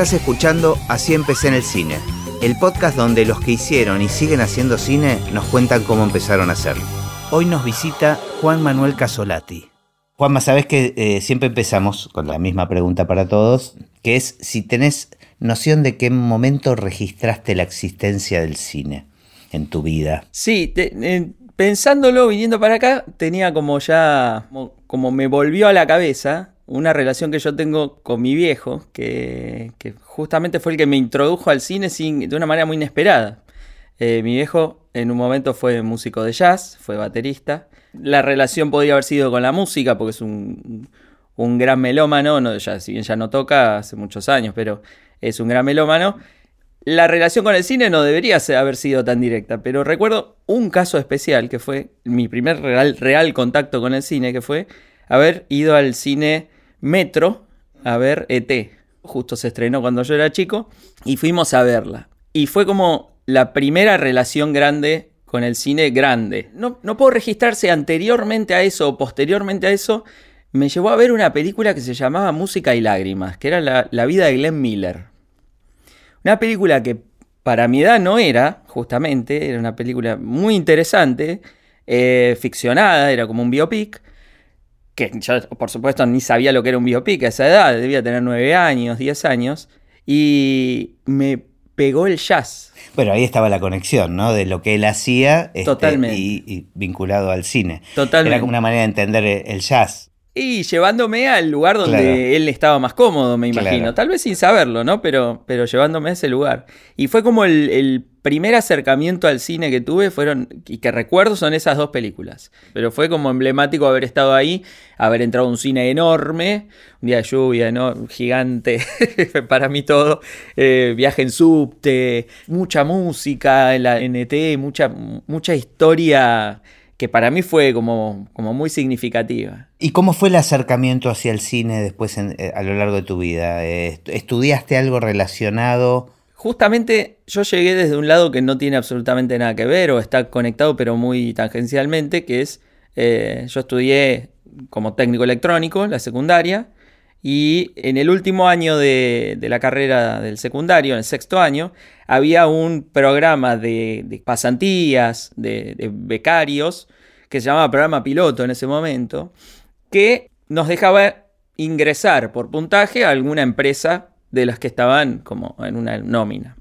Estás escuchando Así empecé en el cine, el podcast donde los que hicieron y siguen haciendo cine nos cuentan cómo empezaron a hacerlo. Hoy nos visita Juan Manuel Casolati. Juanma, sabes que eh, siempre empezamos con la misma pregunta para todos, que es si tenés noción de qué momento registraste la existencia del cine en tu vida. Sí, te- eh, pensándolo, viniendo para acá, tenía como ya, como, como me volvió a la cabeza una relación que yo tengo con mi viejo, que, justamente fue el que me introdujo al cine sin, de una manera muy inesperada. Eh, mi viejo en un momento fue músico de jazz, fue baterista. La relación podría haber sido con la música, porque es un, un gran melómano, no, ya, si bien ya no toca hace muchos años, pero es un gran melómano. La relación con el cine no debería haber sido tan directa, pero recuerdo un caso especial que fue mi primer real, real contacto con el cine, que fue haber ido al cine Metro a ver ET. Justo se estrenó cuando yo era chico y fuimos a verla. Y fue como la primera relación grande con el cine grande. No, no puedo registrarse anteriormente a eso o posteriormente a eso. Me llevó a ver una película que se llamaba Música y Lágrimas, que era la, la vida de Glenn Miller. Una película que para mi edad no era, justamente, era una película muy interesante, eh, ficcionada, era como un biopic, que yo por supuesto ni sabía lo que era un biopic a esa edad, debía tener 9 años, 10 años, y me pegó el jazz. Bueno, ahí estaba la conexión, ¿no? De lo que él hacía este, Totalmente. Y, y vinculado al cine. Totalmente. Era como una manera de entender el jazz. Y llevándome al lugar donde Claro. él estaba más cómodo, me imagino. Claro. Tal vez sin saberlo, ¿no? Pero, pero llevándome a ese lugar. Y fue como el, el primer acercamiento al cine que tuve, fueron, y que recuerdo son esas dos películas. Pero fue como emblemático haber estado ahí, haber entrado a un cine enorme, un día de lluvia, ¿no? Gigante, para mí todo. Eh, viaje en subte, mucha música en la NT, mucha, mucha historia que para mí fue como, como muy significativa. ¿Y cómo fue el acercamiento hacia el cine después en- eh, a lo largo de tu vida? Est- ¿Estudiaste algo relacionado? Justamente yo llegué desde un lado que no tiene absolutamente nada que ver o está conectado pero muy tangencialmente, que es, eh, yo estudié como técnico electrónico en la secundaria y en el último año de, la carrera del secundario, en el sexto año, había un programa de, pasantías, de, de becarios, que se llamaba programa piloto en ese momento, que nos dejaba ingresar por puntaje a alguna empresa de las que estaban como en una nómina.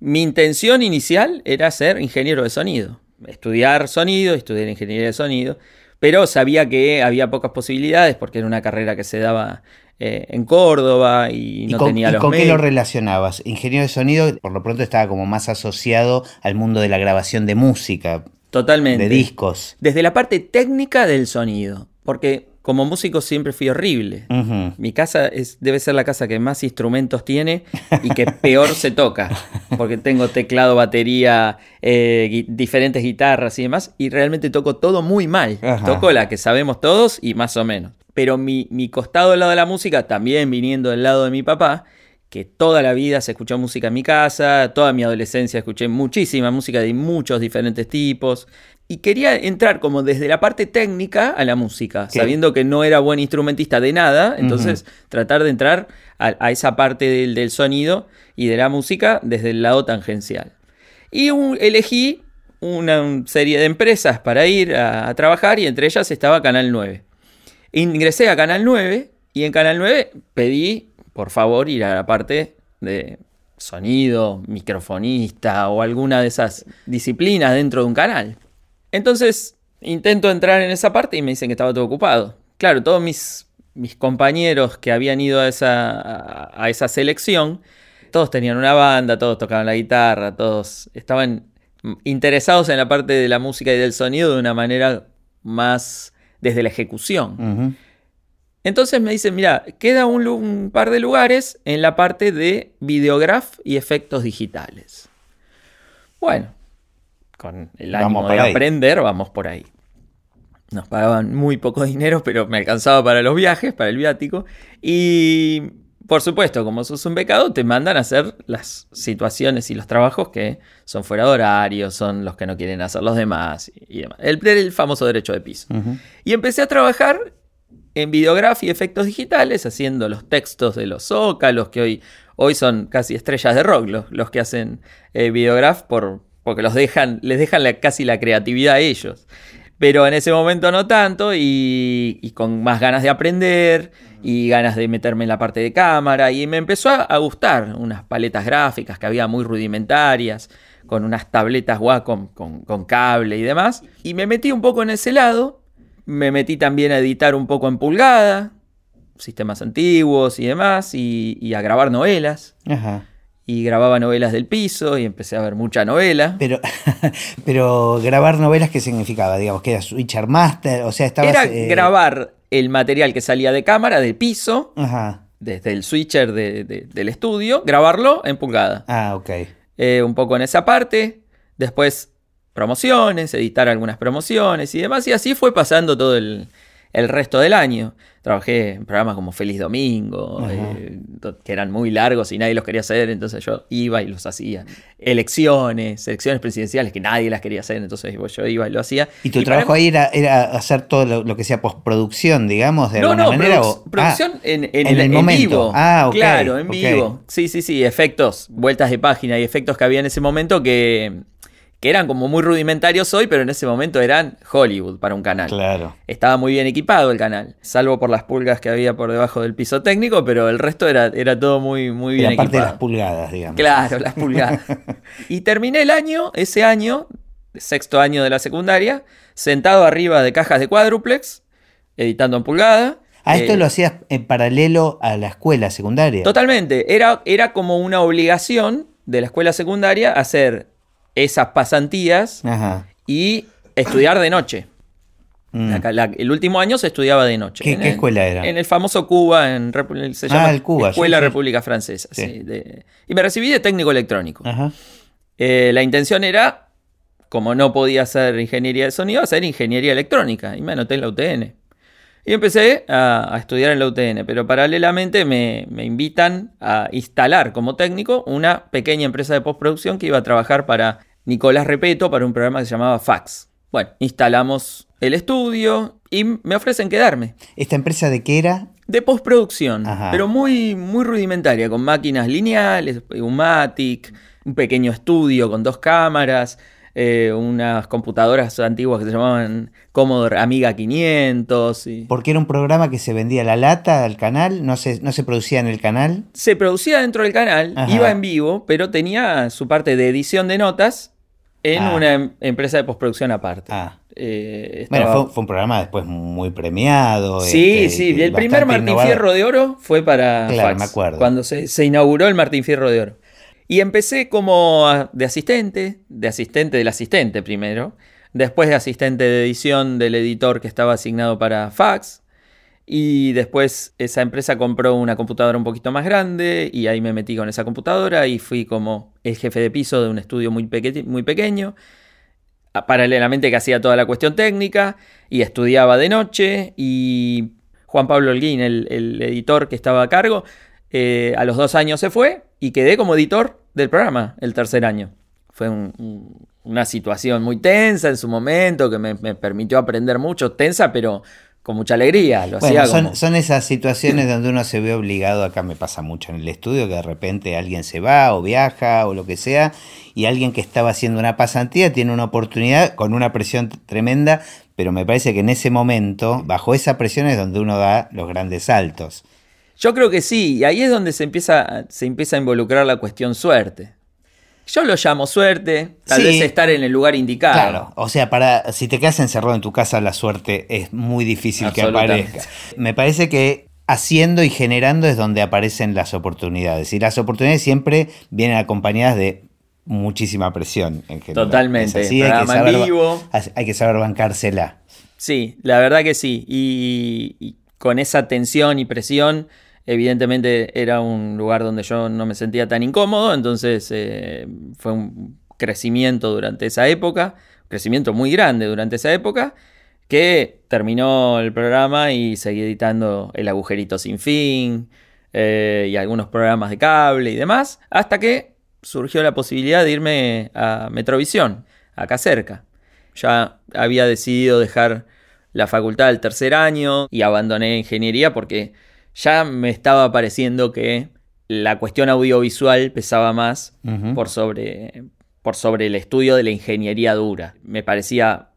Mi intención inicial era ser ingeniero de sonido, estudiar sonido, estudiar ingeniería de sonido, pero sabía que había pocas posibilidades porque era una carrera que se daba eh, en Córdoba y no con, tenía y los con qué lo relacionabas? Ingeniero de sonido, por lo pronto estaba como más asociado al mundo de la grabación de música, Totalmente. de discos. Desde la parte técnica del sonido, porque como músico siempre fui horrible. Mi casa es, debe ser la casa que más instrumentos tiene y que peor se toca. Porque tengo teclado, batería, eh, gui- diferentes guitarras y demás. Y realmente toco todo muy mal. Toco la que sabemos todos y más o menos. Pero mi, mi costado del lado de la música, también viniendo del lado de mi papá, que toda la vida se escuchó música en mi casa, toda mi adolescencia escuché muchísima música de muchos diferentes tipos. Y quería entrar como desde la parte técnica a la música, ¿Qué? sabiendo que no era buen instrumentista de nada, entonces tratar de entrar a, a esa parte del, del sonido y de la música desde el lado tangencial. Y un- elegí una serie de empresas para ir a, a trabajar y entre ellas estaba Canal 9. Ingresé a Canal 9 y en Canal 9 pedí, por favor, ir a la parte de sonido, microfonista o alguna de esas disciplinas dentro de un canal. Entonces intento entrar en esa parte y me dicen que estaba todo ocupado. Claro, todos mis, mis compañeros que habían ido a esa, a, esa selección, todos tenían una banda, todos tocaban la guitarra, todos estaban interesados en la parte de la música y del sonido de una manera más desde la ejecución. Entonces me dicen, mira, queda un, par de lugares en la parte de videograf y efectos digitales. Bueno, con el ánimo de ahí. aprender, vamos por ahí. Nos pagaban muy poco dinero, pero me alcanzaba para los viajes, para el viático. Y por supuesto, como sos un becado, te mandan a hacer las situaciones y los trabajos que son fuera de horario, son los que no quieren hacer los demás y, demás. El, el famoso derecho de piso. Y empecé a trabajar en videograf y efectos digitales, haciendo los textos de los zócalos, que hoy, hoy son casi estrellas de rock los, los que hacen eh, por, porque los dejan, les dejan casi la creatividad a ellos. Pero en ese momento no tanto y, con más ganas de aprender y ganas de meterme en la parte de cámara y me empezó a, gustar unas paletas gráficas que había muy rudimentarias con unas tabletas Wacom con, cable y demás. Y me metí un poco en ese lado. Me metí también a editar un poco en pulgada, sistemas antiguos y demás, y, y a grabar novelas. Ajá. Y grababa novelas del piso y empecé a ver mucha novela. Pero, pero grabar novelas, ¿qué significaba? Digamos, que era Switcher Master, o sea, estabas... Era eh, grabar el material que salía de cámara, del piso, Ajá. desde el switcher de, de, del estudio, grabarlo en pulgada. Ah, ok. Eh, un poco en esa parte. Después promociones, editar algunas promociones y demás. Y así fue pasando todo el, el resto del año. Trabajé en programas como Feliz Domingo, eh, que eran muy largos y nadie los quería hacer, entonces yo iba y los hacía. Elecciones, elecciones presidenciales que nadie las quería hacer, entonces yo iba y lo hacía. ¿Y tu y trabajo para... ahí era, era, hacer todo lo, lo, que sea postproducción, digamos, de no, alguna no, manera? o... producción ah, en, en, en, el, el momento. vivo. Ah, ok. Claro, en okay. vivo. Sí, sí, sí, efectos, vueltas de página y efectos que había en ese momento que que eran como muy rudimentarios hoy, pero en ese momento eran Hollywood para un canal. Claro. Estaba muy bien equipado el canal, salvo por las pulgas que había por debajo del piso técnico, pero el resto era, era todo muy, muy bien equipado. de las pulgadas, digamos. Claro, las pulgadas. y terminé el año, ese año, sexto año de la secundaria, sentado arriba de cajas de cuádruplex, editando en pulgada. Ah, esto eh, lo hacías en paralelo a la escuela secundaria. Totalmente. Era, era como una obligación de la escuela secundaria hacer esas pasantías Ajá. y estudiar de noche. Mm. La, la, el último año se estudiaba de noche. ¿Qué, ¿qué el, escuela era? En el famoso Cuba, en, se llama ah, el Cuba, Escuela sí, sí. República Francesa. Sí. Sí, de, y me recibí de técnico electrónico. Ajá. Eh, la intención era, como no podía hacer ingeniería de sonido, hacer ingeniería electrónica. Y me anoté en la UTN. Y empecé a, a, estudiar en la UTN, pero paralelamente me, me, invitan a instalar como técnico una pequeña empresa de postproducción que iba a trabajar para Nicolás Repeto para un programa que se llamaba Fax. Bueno, instalamos el estudio y me ofrecen quedarme. ¿Esta empresa de qué era? De postproducción, pero muy, muy rudimentaria, con máquinas lineales, un Matic, un pequeño estudio con dos cámaras, eh, unas computadoras antiguas que se llamaban Commodore Amiga 500. Y... Porque era un programa que se vendía a la lata al canal, no se, no se producía en el canal. Se producía dentro del canal, Ajá. iba en vivo, pero tenía su parte de edición de notas en ah. una em empresa de postproducción aparte. Ah. Eh, estaba... Bueno, fue, fue, un programa después muy premiado. Sí, este, sí, el primer Martín innovador. Fierro de Oro fue para claro, Fax, me acuerdo. cuando se, se inauguró el Martín Fierro de Oro. Y empecé como de asistente, de asistente del asistente primero, después de asistente de edición del editor que estaba asignado para fax, y después esa empresa compró una computadora un poquito más grande y ahí me metí con esa computadora y fui como el jefe de piso de un estudio muy, muy pequeño, paralelamente que hacía toda la cuestión técnica y estudiaba de noche y Juan Pablo Holguín, el, el editor que estaba a cargo, eh, a los dos años se fue y quedé como editor del programa el tercer año. Fue un, un, una situación muy tensa en su momento que me, me, permitió aprender mucho, tensa, pero con mucha alegría. Lo bueno, hacía son, como... son, esas situaciones donde uno se ve obligado, acá me pasa mucho en el estudio, que de repente alguien se va o viaja o lo que sea, y alguien que estaba haciendo una pasantía tiene una oportunidad con una presión tremenda, pero me parece que en ese momento, bajo esa presión es donde uno da los grandes saltos. Yo creo que sí, y ahí es donde se empieza, se empieza a involucrar la cuestión suerte. Yo lo llamo suerte, tal sí, vez estar en el lugar indicado. Claro, o sea, para si te quedas encerrado en tu casa, la suerte es muy difícil que aparezca. Me parece que haciendo y generando es donde aparecen las oportunidades. Y las oportunidades siempre vienen acompañadas de muchísima presión. En general. Totalmente. Así, hay, que saber, vivo. hay que saber bancársela. Sí, la verdad que sí. Y, y con esa tensión y presión evidentemente era un lugar donde yo no me sentía tan incómodo, entonces eh, fue un crecimiento durante esa época, crecimiento muy grande durante esa época, que terminó el programa y seguí editando El agujerito sin fin eh, y algunos programas de cable y demás, hasta que surgió la posibilidad de irme a Metrovisión, acá cerca. Ya había decidido dejar la facultad al tercer año y abandoné ingeniería porque ya me estaba pareciendo que la cuestión audiovisual pesaba más por, sobre, por sobre el estudio de la ingeniería dura. Me parecía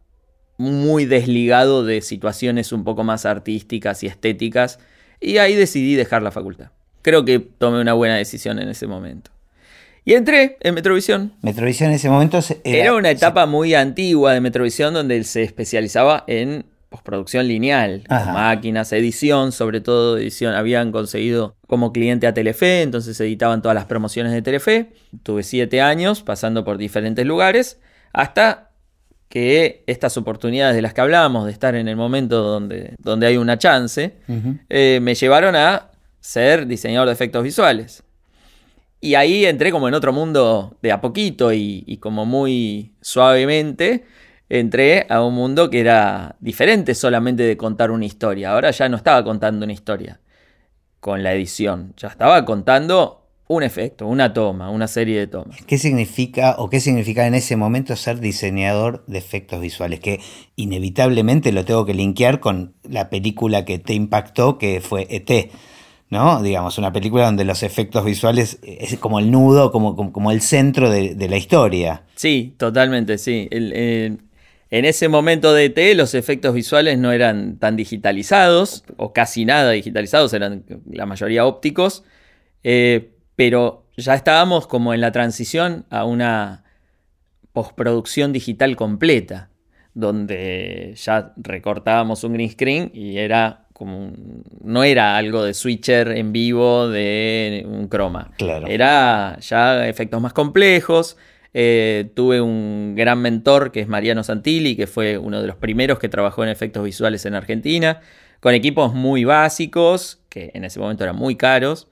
muy desligado de situaciones un poco más artísticas y estéticas y ahí decidí dejar la facultad. Creo que tomé una buena decisión en ese momento. Y entré en Metrovisión. Metrovisión en ese momento era, una etapa muy antigua de Metrovisión donde se especializaba en postproducción lineal, máquinas, edición, sobre todo edición. Habían conseguido como cliente a Telefe, entonces editaban todas las promociones de Telefe. Tuve siete años pasando por diferentes lugares hasta que estas oportunidades de las que hablábamos, de estar en el momento donde, donde hay una chance, eh, me llevaron a ser diseñador de efectos visuales. Y ahí entré como en otro mundo de a poquito y como muy suavemente entré a un mundo que era diferente solamente de contar una historia. Ahora ya no estaba contando una historia con la edición, ya estaba contando un efecto, una toma, una serie de tomas. ¿Qué significa o qué significa en ese momento ser diseñador de efectos visuales? Que inevitablemente lo tengo que linkear con la película que te impactó, que fue ET. ¿no? Digamos, una película donde los efectos visuales es como el nudo, como, como, el centro de, la historia. Sí, totalmente, sí. El, en ese momento de T los efectos visuales no eran tan digitalizados, o casi nada digitalizados, eran la mayoría ópticos, eh, pero ya estábamos como en la transición a una postproducción digital completa, donde ya recortábamos un green screen y era como no era algo de switcher en vivo de un croma. Claro. Era ya efectos más complejos eh, tuve un gran mentor que es Mariano Santilli, que fue uno de los primeros que trabajó en efectos visuales en Argentina, con equipos muy básicos, que en ese momento eran muy caros,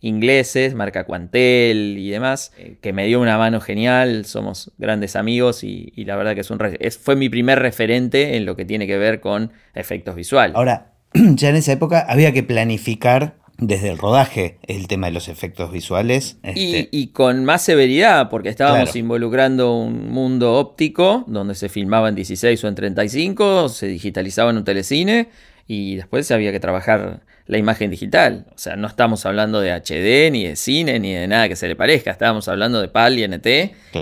ingleses, marca Quantel y demás, eh, que me dio una mano genial, somos grandes amigos y, la verdad que es un fue mi primer referente en lo que tiene que ver con efectos visuales. Ahora, ya en esa época había que planificar desde el rodaje el tema de los efectos visuales. Este y, con más severidad, porque estábamos involucrando un mundo óptico donde se filmaba en 16 o en 35, se digitalizaba en un telecine y después había que trabajar la imagen digital. O sea, no estamos hablando de HD, ni de cine, ni de nada que se le parezca. Estábamos hablando de PAL y NT.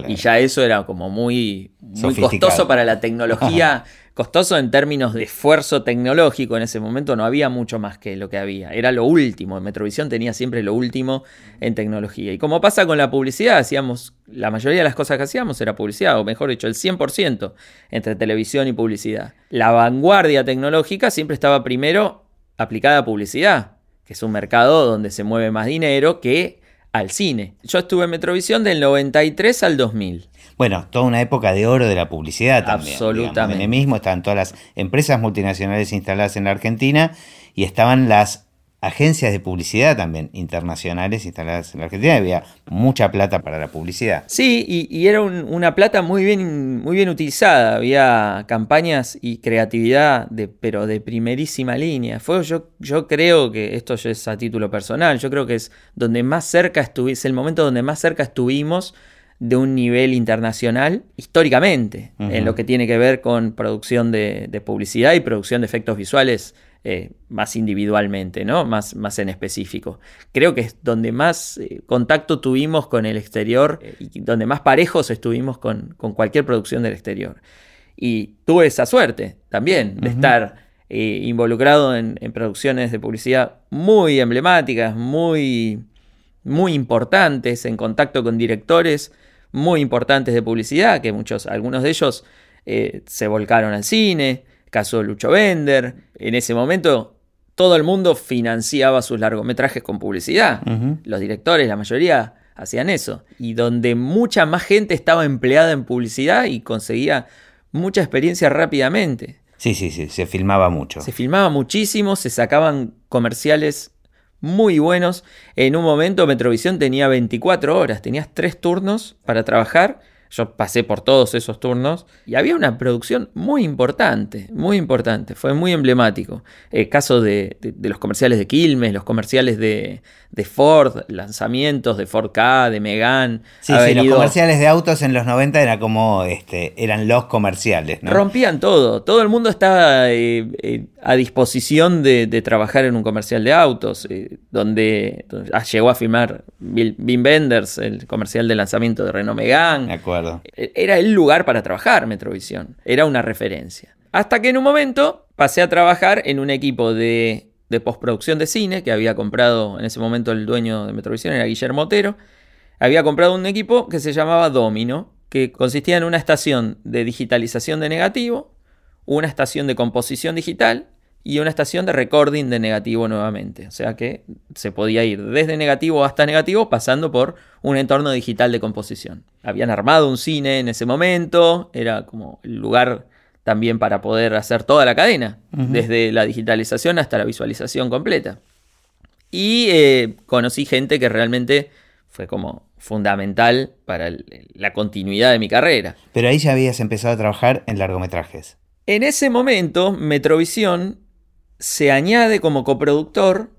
Y ya eso era como muy, muy costoso para la tecnología costoso en términos de esfuerzo tecnológico en ese momento no había mucho más que lo que había. Era lo último. Metrovisión tenía siempre lo último en tecnología. Y como pasa con la publicidad, hacíamos, la mayoría de las cosas que hacíamos era publicidad, o mejor dicho, el 100% entre televisión y publicidad. La vanguardia tecnológica siempre estaba primero aplicada a publicidad, que es un mercado donde se mueve más dinero que al cine. Yo estuve en Metrovisión del 93 al 2000. Bueno, toda una época de oro de la publicidad también. Absolutamente. en mismo estaban todas las empresas multinacionales instaladas en la Argentina y estaban las agencias de publicidad también internacionales instaladas en la Argentina. Había mucha plata para la publicidad. Sí, y, era una plata muy bien, muy bien utilizada. Había campañas y creatividad, de, pero de primerísima línea. Fue, yo, yo creo que esto ya es a título personal. Yo creo que es donde más cerca estuvimos, el momento donde más cerca estuvimos de un nivel internacional históricamente en lo que tiene que ver con producción de, publicidad y producción de efectos visuales eh, más individualmente, ¿no? Más, más en específico. Creo que es donde más eh, contacto tuvimos con el exterior eh, y donde más parejos estuvimos con, cualquier producción del exterior. Y tuve esa suerte también de estar involucrado en, en, producciones de publicidad muy emblemáticas, muy, muy importantes, en contacto con directores muy importantes de publicidad, que muchos, algunos de ellos eh, se volcaron al cine, caso Lucho Bender, en ese momento todo el mundo financiaba sus largometrajes con publicidad, los directores, la mayoría hacían eso, y donde mucha más gente estaba empleada en publicidad y conseguía mucha experiencia rápidamente. Sí, sí, sí, se filmaba mucho. Se filmaba muchísimo, se sacaban comerciales muy buenos. En un momento Metrovisión tenía 24 horas, tenías tres turnos para trabajar Yo pasé por todos esos turnos y había una producción muy importante, muy importante, fue muy emblemático. El caso de, los comerciales de Quilmes, los comerciales de, Ford, lanzamientos de Ford K, de Megan. Sí, sí, los comerciales de autos en los 90 era como, este, eran los comerciales. ¿no? Rompían todo, todo el mundo estaba eh, eh, a disposición de, trabajar en un comercial de autos, eh, donde, llegó a filmar Wim Wenders, el comercial de lanzamiento de Renault Megane. Me acuerdo. E, era el lugar para trabajar Metrovisión, era una referencia. Hasta que en un momento pasé a trabajar en un equipo de, de postproducción de cine que había comprado en ese momento el dueño de Metrovisión, era Guillermo Otero. Había comprado un equipo que se llamaba Domino, que consistía en una estación de digitalización de negativo, una estación de composición digital y una estación de recording de negativo nuevamente. O sea que se podía ir desde negativo hasta negativo pasando por un entorno digital de composición. Habían armado un cine en ese momento, era como el lugar también para poder hacer toda la cadena, desde la digitalización hasta la visualización completa. Y eh, conocí gente que realmente fue como fundamental para la continuidad de mi carrera. Pero ahí ya habías empezado a trabajar en largometrajes. En ese momento, Metrovisión se añade como coproductor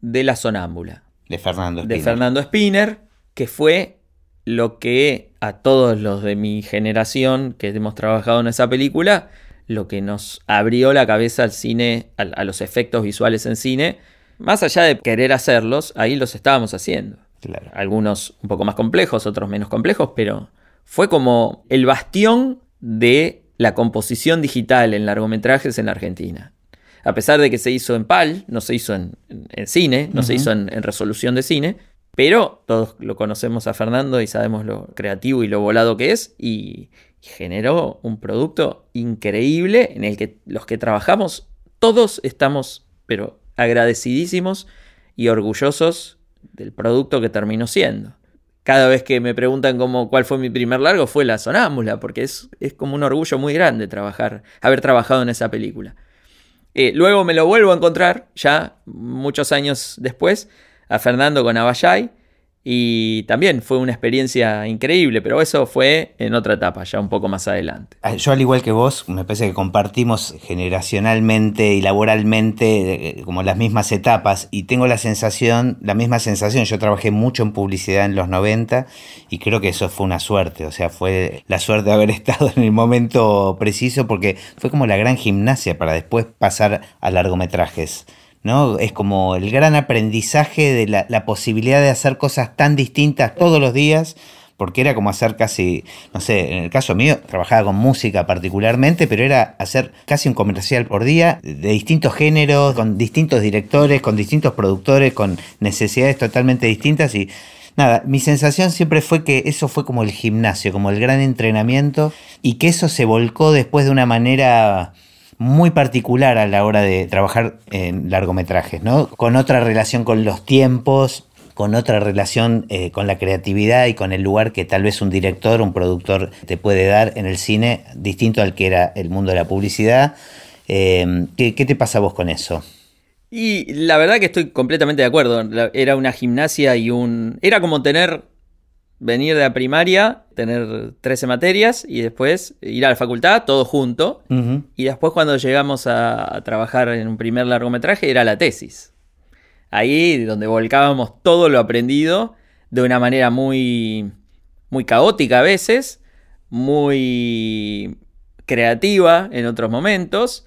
de La Sonámbula. De Fernando Spinner. De Fernando Spinner, que fue lo que a todos los de mi generación que hemos trabajado en esa película, lo que nos abrió la cabeza al cine, a, los efectos visuales en cine. Más allá de querer hacerlos, ahí los estábamos haciendo. Claro. Algunos un poco más complejos, otros menos complejos, pero fue como el bastión de la composición digital en largometrajes en la Argentina a pesar de que se hizo en PAL, no se hizo en, cine, no se hizo en, resolución de cine, pero todos lo conocemos a Fernando y sabemos lo creativo y lo volado que es y, generó un producto increíble en el que los que trabajamos todos estamos, pero agradecidísimos y orgullosos del producto que terminó siendo. Cada vez que me preguntan cómo, cuál fue mi primer largo, fue La Sonámbula, porque es, es como un orgullo muy grande trabajar, haber trabajado en esa película. Eh, luego me lo vuelvo a encontrar, ya muchos años después, a Fernando con Abayay. Y también fue una experiencia increíble, pero eso fue en otra etapa, ya un poco más adelante. Ah, yo al igual que vos, me parece que compartimos generacionalmente y laboralmente eh, como las mismas etapas y tengo la sensación, la misma sensación, yo trabajé mucho en publicidad en los 90 y creo que eso fue una suerte, o sea, fue la suerte de haber estado en el momento preciso porque fue como la gran gimnasia para después pasar a largometrajes. ¿No? Es como el gran aprendizaje de la, posibilidad de hacer cosas tan distintas todos los días, porque era como hacer casi, no sé, en el caso mío, trabajaba con música particularmente, pero era hacer casi un comercial por día de distintos géneros, con distintos directores, con distintos productores, con necesidades totalmente distintas y nada, mi sensación siempre fue que eso fue como el gimnasio, como el gran entrenamiento y que eso se volcó después de una manera muy particular a la hora de trabajar en largometrajes, ¿no? Con otra relación con los tiempos, con otra relación eh, con la creatividad y con el lugar que tal vez un director, un productor te puede dar en el cine, distinto al que era el mundo de la publicidad. Eh, ¿qué, te pasa vos con eso? Y la verdad que estoy completamente de acuerdo. Era una gimnasia y un... Era como tener venir de la primaria, tener 13 materias y después ir a la facultad, todo junto. Y después cuando llegamos a, trabajar en un primer largometraje era la tesis. Ahí donde volcábamos todo lo aprendido de una manera muy, muy caótica a veces, muy creativa en otros momentos,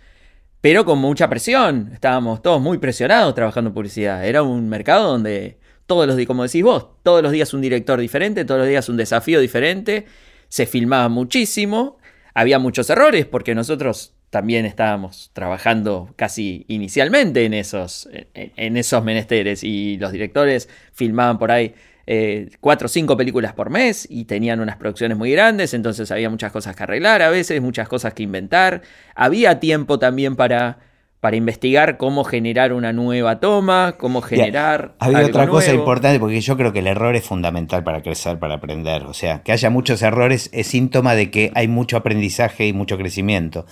pero con mucha presión. Estábamos todos muy presionados trabajando en publicidad. Era un mercado donde todos los días, como decís vos, todos los días un director diferente, todos los días un desafío diferente, se filmaba muchísimo, había muchos errores porque nosotros también estábamos trabajando casi inicialmente en esos, en, esos menesteres y los directores filmaban por ahí eh, cuatro o cinco películas por mes y tenían unas producciones muy grandes, entonces había muchas cosas que arreglar a veces, muchas cosas que inventar, había tiempo también para para investigar cómo generar una nueva toma, cómo generar. Había otra cosa importante, porque yo creo que el error es fundamental para crecer, para aprender. O sea, que haya muchos errores es síntoma de que hay mucho aprendizaje y mucho crecimiento.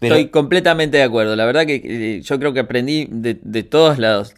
Estoy completamente de acuerdo. La verdad que eh, yo creo que aprendí de, todos los,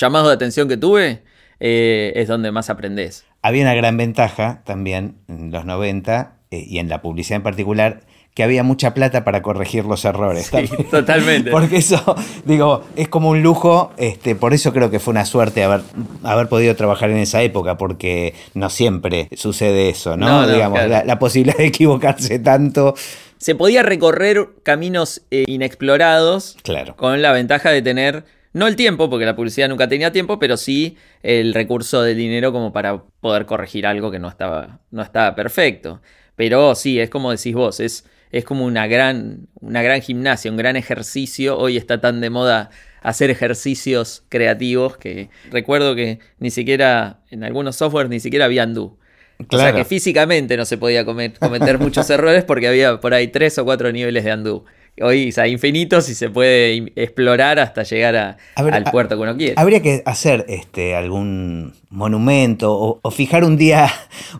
llamados de atención que tuve, eh, es donde más aprendes. Había una gran ventaja también en los 90 eh, y en la publicidad en particular, que había mucha plata para corregir los errores. Sí, totalmente. Porque eso, digo, es como un lujo, este, por eso creo que fue una suerte haber, haber podido trabajar en esa época, porque no siempre sucede eso, ¿no? Digamos, la, posibilidad de equivocarse tanto. Se podía recorrer caminos eh, inexplorados claro. con la ventaja de tener no el tiempo, porque la publicidad nunca tenía tiempo, pero sí el recurso del dinero como para poder corregir algo que no estaba, no estaba perfecto. Pero sí, es como decís vos, es es como una gran, una gran gimnasia, un gran ejercicio. Hoy está tan de moda hacer ejercicios creativos que recuerdo que ni siquiera en algunos softwares ni siquiera había undo. O sea que físicamente no se podía cometer muchos errores porque había por ahí tres o cuatro niveles de undo hoy o infinitos y se puede explorar hasta llegar al puerto que uno quiere. Habría que hacer este, algún monumento o, fijar un día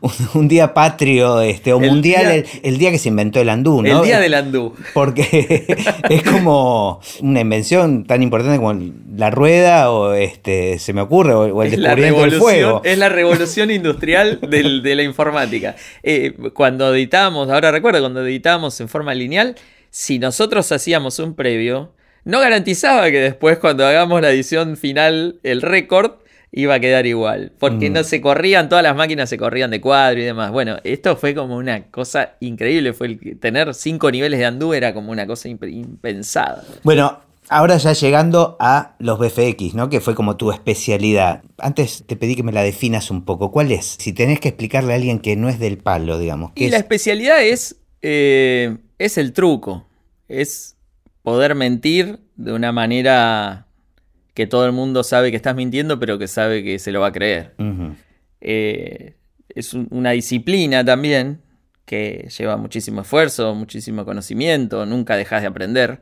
un, día patrio este, o mundial el, día que se inventó el andú, ¿no? El día del andú. Porque es como una invención tan importante como la rueda o este se me ocurre o, el descubrimiento del fuego. Es la revolución industrial de la informática. Eh, cuando editamos, ahora recuerdo, cuando editamos en forma lineal, si nosotros hacíamos un previo, no garantizaba que después cuando hagamos la edición final, el récord iba a quedar igual. Porque mm. no se corrían, todas las máquinas se corrían de cuadro y demás. Bueno, esto fue como una cosa increíble. Fue el, tener cinco niveles de andú era como una cosa impensada. Bueno, ahora ya llegando a los BFX, ¿no? Que fue como tu especialidad. Antes te pedí que me la definas un poco. ¿Cuál es? Si tenés que explicarle a alguien que no es del palo, digamos. Y la especialidad es eh, es el truco, es poder mentir de una manera que todo el mundo sabe que estás mintiendo, pero que sabe que se lo va a creer. Eh, es una disciplina también que lleva muchísimo esfuerzo, muchísimo conocimiento, nunca dejas de aprender.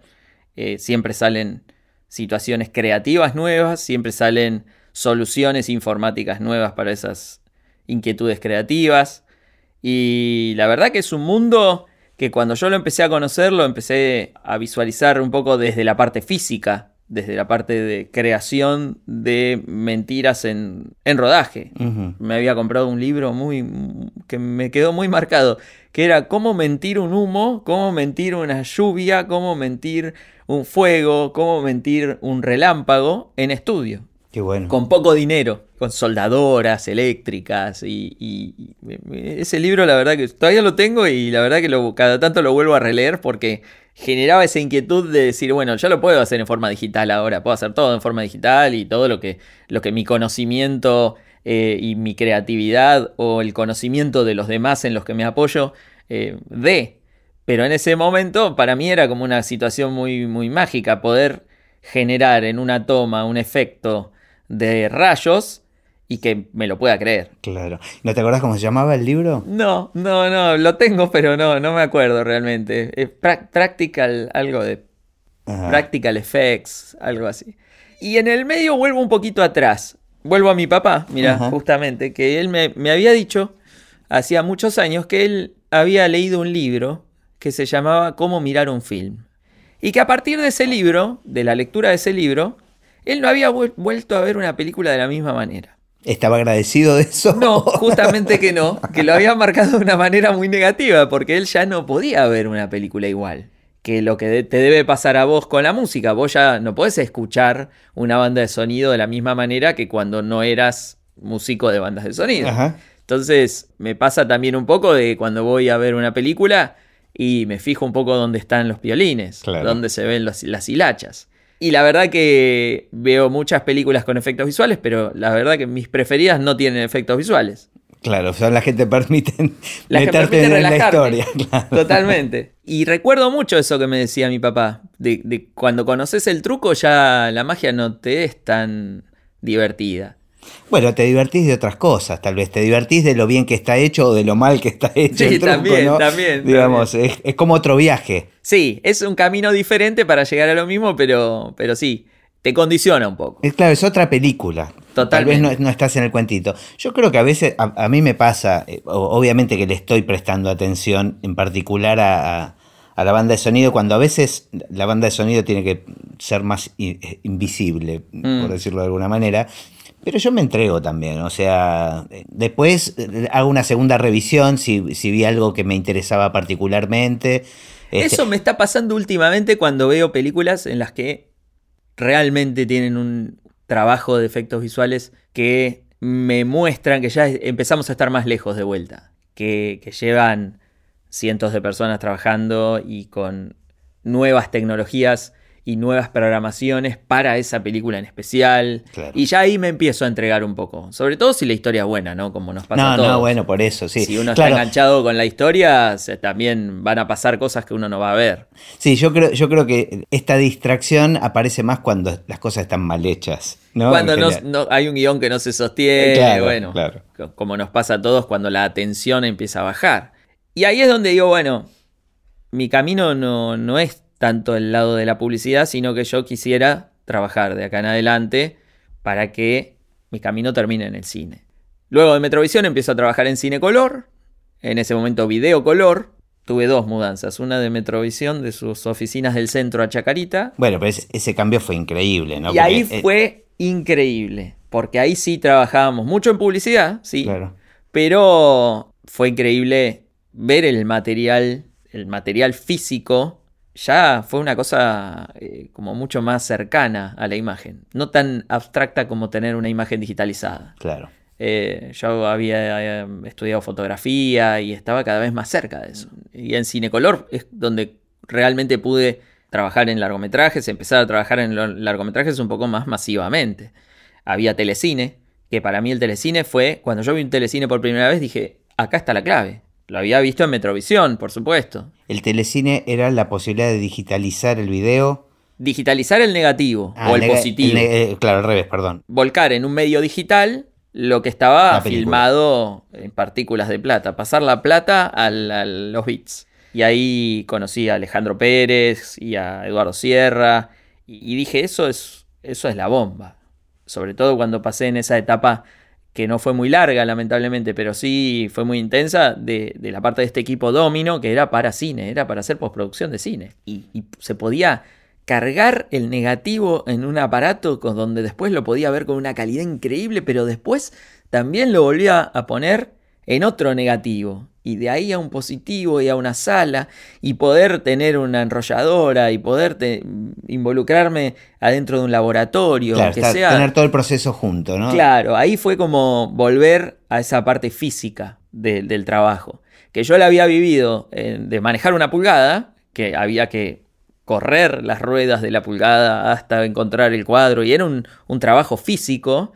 Eh, siempre salen situaciones creativas nuevas, siempre salen soluciones informáticas nuevas para esas inquietudes creativas. Y la verdad que es un mundo que cuando yo lo empecé a conocer, lo empecé a visualizar un poco desde la parte física, desde la parte de creación de mentiras en, rodaje. Me había comprado un libro muy que me quedó muy marcado, que era cómo mentir un humo, cómo mentir una lluvia, cómo mentir un fuego, cómo mentir un relámpago en estudio. Con poco dinero, con soldadoras eléctricas y, ese libro la verdad que todavía lo tengo y la verdad que lo, cada tanto lo vuelvo a releer porque generaba esa inquietud de decir, bueno, ya lo puedo hacer en forma digital ahora, puedo hacer todo en forma digital y todo lo que, lo que mi conocimiento eh, y mi creatividad o el conocimiento de los demás en los que me apoyo eh, dé. Pero en ese momento para mí era como una situación muy, muy mágica poder generar en una toma un efecto de rayos y que me lo pueda creer. Claro. ¿No te acuerdas cómo se llamaba el libro? No, no, no, lo tengo, pero no, no me acuerdo realmente. Es practical, algo de Practical Effects, algo así. Y en el medio vuelvo un poquito atrás. Vuelvo a mi papá, mira, justamente, que él me, me había dicho hacía muchos años que él había leído un libro que se llamaba Cómo mirar un film. Y que a partir de ese libro, de la lectura de ese libro, él no había vuelto a ver una película de la misma manera. ¿Estaba agradecido de eso? No, justamente que no, que lo había marcado de una manera muy negativa, porque él ya no podía ver una película igual. Que lo que te debe pasar a vos con la música, vos ya no podés escuchar una banda de sonido de la misma manera que cuando no eras músico de bandas de sonido. Entonces, me pasa también un poco de cuando voy a ver una película y me fijo un poco dónde están los violines, dónde se ven las hilachas. Y la verdad que veo muchas películas con efectos visuales, pero la verdad que mis preferidas no tienen efectos visuales. Claro, son las que te permiten meterte en la historia. Totalmente. Y recuerdo mucho eso que me decía mi papá, de, de cuando conoces el truco ya la magia no te es tan divertida. Bueno, te divertís de otras cosas, tal vez te divertís de lo bien que está hecho o de lo mal que está hecho. Sí, también, también. Digamos, Es, como otro viaje. Sí, es un camino diferente para llegar a lo mismo, pero, pero sí, te condiciona un poco. Es claro, es otra película. Totalmente. Tal vez no, estás en el cuentito. Yo creo que a veces, a, mí me pasa, eh, obviamente que le estoy prestando atención en particular a, la banda de sonido, cuando a veces la banda de sonido tiene que ser más invisible, por mm. decirlo de alguna manera Pero yo me entrego también, o sea, después eh, hago una segunda revisión si, si vi algo que me interesaba particularmente. Este Eso me está pasando últimamente cuando veo películas en las que realmente tienen un trabajo de efectos visuales que me muestran que ya empezamos a estar más lejos de vuelta, que, que llevan cientos de personas trabajando y con nuevas tecnologías y nuevas programaciones para esa película en especial. Y ya ahí me empiezo a entregar un poco. Sobre todo si la historia es buena, ¿no? Como nos pasa no, a todos. No, bueno, por eso, sí. Si uno está enganchado con la historia, también van a pasar cosas que uno no va a ver. Sí, yo creo, yo creo que esta distracción aparece más cuando las cosas están mal hechas. ¿no? Cuando no, hay un guion que no se sostiene, bueno, como nos pasa a todos cuando la atención empieza a bajar. Y ahí es donde digo, bueno, mi camino no, no es tanto el lado de la publicidad, sino que yo quisiera trabajar de acá en adelante para que mi camino termine en el cine. Luego de Metrovisión empiezo a trabajar en cine color, en ese momento video color. Tuve dos mudanzas, una de Metrovisión, de sus oficinas del centro a Chacarita. Bueno, pero ese, cambio fue increíble, ¿no? Y ahí eh, fue increíble, porque ahí sí trabajábamos mucho en publicidad, sí. Claro. Pero fue increíble ver el material, el material físico ya fue una cosa eh, como mucho más cercana a la imagen, no tan abstracta como tener una imagen digitalizada. Claro. Eh, yo había eh, estudiado fotografía y estaba cada vez más cerca de eso. Y en Cinecolor es donde realmente pude trabajar en largometrajes, empezar a trabajar en largometrajes un poco más masivamente. Había telecine, que para mí el telecine fue, cuando yo vi un telecine por primera vez, dije, acá está la clave. Lo había visto en Metrovisión, por supuesto. El telecine era la posibilidad de digitalizar el video. Digitalizar el negativo ah, o el, positivo. Eh, claro, al revés, perdón. Volcar en un medio digital lo que estaba filmado en partículas de plata. Pasar la plata a los bits. Y ahí conocí a Alejandro Pérez y a Eduardo Sierra. Y, y dije, eso es, eso es la bomba. Sobre todo cuando pasé en esa etapa que no fue muy larga lamentablemente, pero sí fue muy intensa, de, la parte de este equipo Domino, que era para cine, era para hacer postproducción de cine. Y, se podía cargar el negativo en un aparato con donde después lo podía ver con una calidad increíble, pero después también lo volvía a poner en otro negativo y de ahí a un positivo y a una sala y poder tener una enrolladora y poder involucrarme adentro de un laboratorio, que sea tener todo el proceso junto, ¿no? Claro, ahí fue como volver a esa parte física del trabajo, que yo la había vivido eh, de manejar una pulgada, que había que correr las ruedas de la pulgada hasta encontrar el cuadro y era un, un trabajo físico,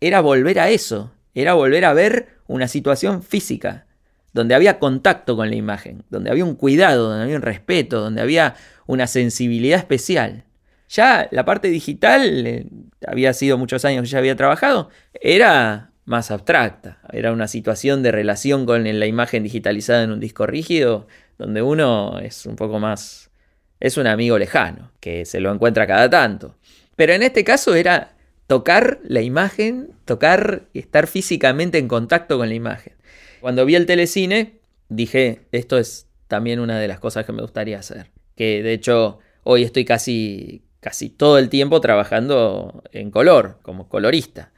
era volver a eso, era volver a ver una situación física donde había contacto con la imagen, donde había un cuidado, donde había un respeto, donde había una sensibilidad especial. Ya la parte digital, eh, había sido muchos años que ya había trabajado, era más abstracta, era una situación de relación con la imagen digitalizada en un disco rígido, donde uno es un poco más, es un amigo lejano, que se lo encuentra cada tanto. Pero en este caso era tocar la imagen, tocar y estar físicamente en contacto con la imagen. Cuando vi el telecine, dije, esto es también una de las cosas que me gustaría hacer. Que de hecho hoy estoy casi, casi todo el tiempo trabajando en color, como colorista.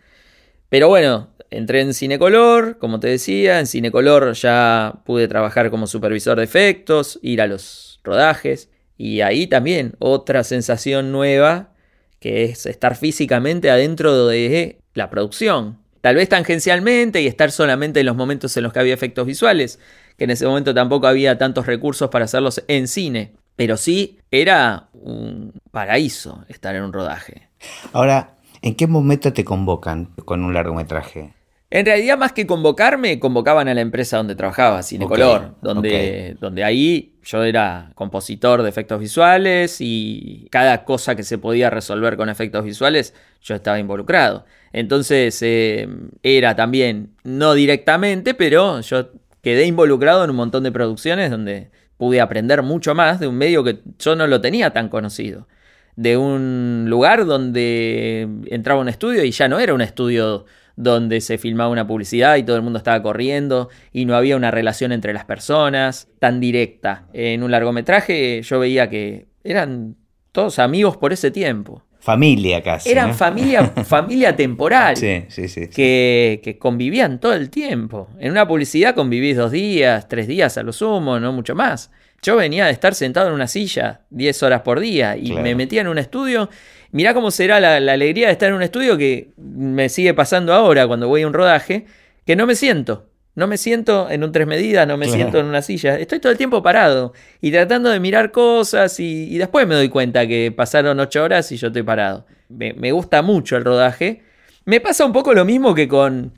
Pero bueno, entré en Cinecolor, como te decía, en Cinecolor ya pude trabajar como supervisor de efectos, ir a los rodajes. Y ahí también otra sensación nueva, que es estar físicamente adentro de la producción, Tal vez tangencialmente y estar solamente en los momentos en los que había efectos visuales, que en ese momento tampoco había tantos recursos para hacerlos en cine. Pero sí era un paraíso estar en un rodaje. Ahora, ¿en qué momento te convocan con un largometraje? En realidad, más que convocarme, convocaban a la empresa donde trabajaba, Cinecolor, donde, donde ahí yo era compositor de efectos visuales y cada cosa que se podía resolver con efectos visuales, yo estaba involucrado. Entonces, eh, era también, no directamente, pero yo quedé involucrado en un montón de producciones donde pude aprender mucho más de un medio que yo no lo tenía tan conocido. De un lugar donde entraba un estudio y ya no era un estudio donde se filmaba una publicidad y todo el mundo estaba corriendo y no había una relación entre las personas tan directa. En un largometraje yo veía que eran todos amigos por ese tiempo. familia casi. Eran familia, familia temporal. Sí, sí, sí. Que, que, convivían todo el tiempo. En una publicidad convivís dos días, tres días a lo sumo, no mucho más. Yo venía de estar sentado en una silla 10 horas por día y me metía en un estudio. Mirá cómo será la, la, alegría de estar en un estudio que me sigue pasando ahora cuando voy a un rodaje, que no me siento. No me siento en un tres medidas, no me siento en una silla. Estoy todo el tiempo parado y tratando de mirar cosas y, después me doy cuenta que pasaron ocho horas y yo estoy parado. Me, gusta mucho el rodaje. Me pasa un poco lo mismo que con,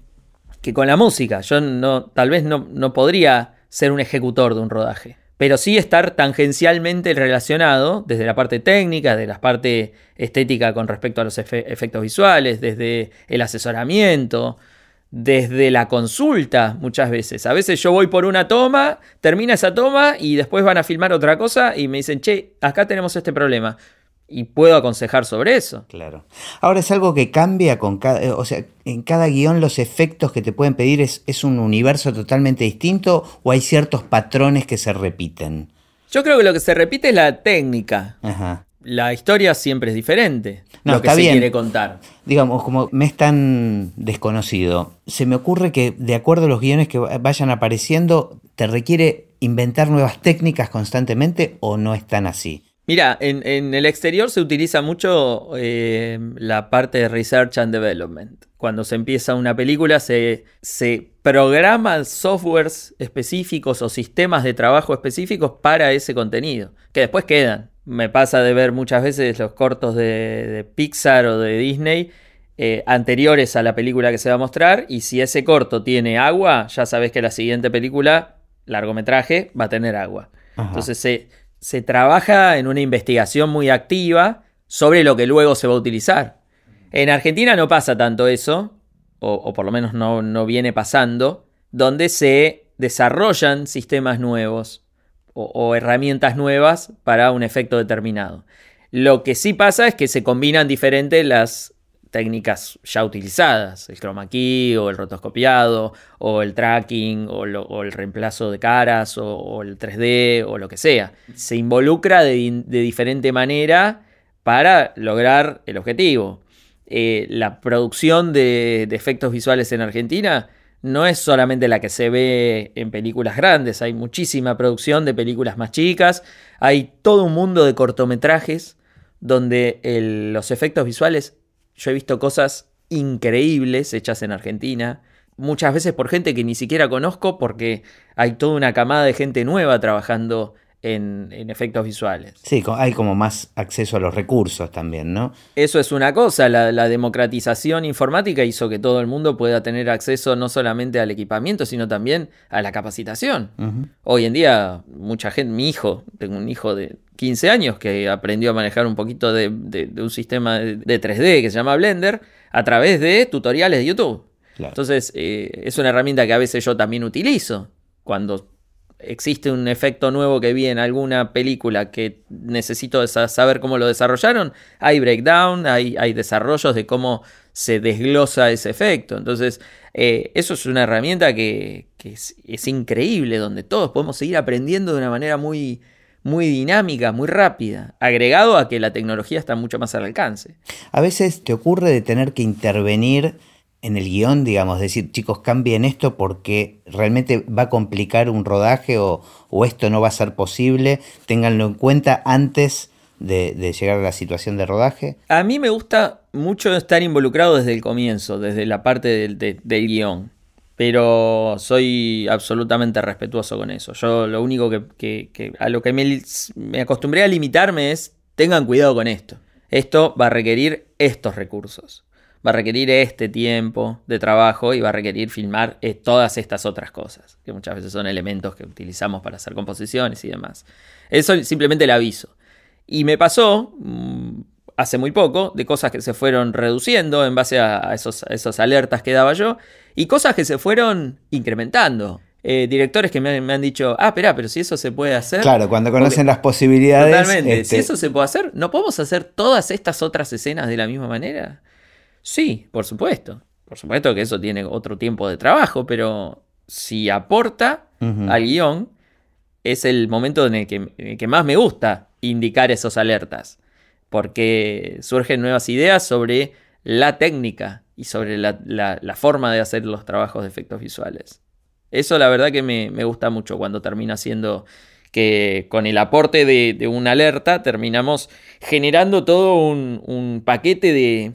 que con la música. Yo no, tal vez no, no podría ser un ejecutor de un rodaje pero sí estar tangencialmente relacionado desde la parte técnica, desde la parte estética con respecto a los efectos visuales, desde el asesoramiento, desde la consulta muchas veces. A veces yo voy por una toma, termina esa toma y después van a filmar otra cosa y me dicen, che, acá tenemos este problema. Y puedo aconsejar sobre eso. Claro. Ahora es algo que cambia con cada. Eh, o sea, en cada guion los efectos que te pueden pedir es, es un universo totalmente distinto o hay ciertos patrones que se repiten. Yo creo que lo que se repite es la técnica. Ajá la historia siempre es diferente. No, lo que se quiere contar. Digamos, como me es tan desconocido, se me ocurre que de acuerdo a los guiones que vayan apareciendo, ¿te requiere inventar nuevas técnicas constantemente o no es tan así? Mira, en, el exterior se utiliza mucho eh, la parte de Research and Development. Cuando se empieza una película se, se programan softwares específicos o sistemas de trabajo específicos para ese contenido, que después quedan me pasa de ver muchas veces los cortos de, Pixar o de Disney eh, anteriores a la película que se va a mostrar y si ese corto tiene agua, ya sabes que la siguiente película, largometraje, va a tener agua. Entonces se, se trabaja en una investigación muy activa sobre lo que luego se va a utilizar. En Argentina no pasa tanto eso, o, por lo menos no, no viene pasando, donde se desarrollan sistemas nuevos o, herramientas nuevas para un efecto determinado. Lo que sí pasa es que se combinan diferentes las técnicas ya utilizadas, el chroma key o el rotoscopiado o el tracking o, el reemplazo de caras o, el 3D o lo que sea. Se involucra de, diferente manera para lograr el objetivo. Eh, la producción de, de efectos visuales en Argentina no es solamente la que se ve en películas grandes, hay muchísima producción de películas más chicas, hay todo un mundo de cortometrajes donde los efectos visuales, yo he visto cosas increíbles hechas en Argentina, muchas veces por gente que ni siquiera conozco porque hay toda una camada de gente nueva trabajando en, efectos visuales. Sí, hay como más acceso a los recursos también, ¿no? Eso es una cosa, la, democratización informática hizo que todo el mundo pueda tener acceso no solamente al equipamiento, sino también a la capacitación. Hoy en día, mucha gente, mi hijo, tengo un hijo de 15 años que aprendió a manejar un poquito de, un sistema de, 3D que se llama Blender a través de tutoriales de YouTube. Entonces, eh, es una herramienta que a veces yo también utilizo. Cuando existe un efecto nuevo que vi en alguna película que necesito saber cómo lo desarrollaron, hay breakdown, hay, desarrollos de cómo se desglosa ese efecto. Entonces, eh, eso es una herramienta que, es, increíble, donde todos podemos seguir aprendiendo de una manera muy, muy dinámica, muy rápida, agregado a que la tecnología está mucho más al alcance. A veces te ocurre de tener que intervenir en el guion, digamos, decir, chicos, cambien esto porque realmente va a complicar un rodaje o, esto no va a ser posible, ténganlo en cuenta antes de, llegar a la situación de rodaje? A mí me gusta mucho estar involucrado desde el comienzo, desde la parte del, del guion, pero soy absolutamente respetuoso con eso. Yo lo único que, a lo que me, me acostumbré a limitarme es, tengan cuidado con esto. Esto va a requerir estos recursos va a requerir este tiempo de trabajo y va a requerir filmar eh, todas estas otras cosas, que muchas veces son elementos que utilizamos para hacer composiciones y demás. Eso simplemente el aviso. Y me pasó mm, hace muy poco de cosas que se fueron reduciendo en base a, esos, esas alertas que daba yo y cosas que se fueron incrementando. Eh, directores que me han, dicho, ah, espera, pero si eso se puede hacer. Claro, cuando conocen las posibilidades. Totalmente, si este eso se puede hacer, ¿no podemos hacer todas estas otras escenas de la misma manera? Sí, por supuesto. Por supuesto que eso tiene otro tiempo de trabajo, pero si aporta al guion, es el momento en el, que, más me gusta indicar esos alertas. porque surgen nuevas ideas sobre la técnica y sobre la, forma de hacer los trabajos de efectos visuales. Eso la verdad que me, gusta mucho cuando termina siendo que con el aporte de, una alerta terminamos generando todo un, paquete de,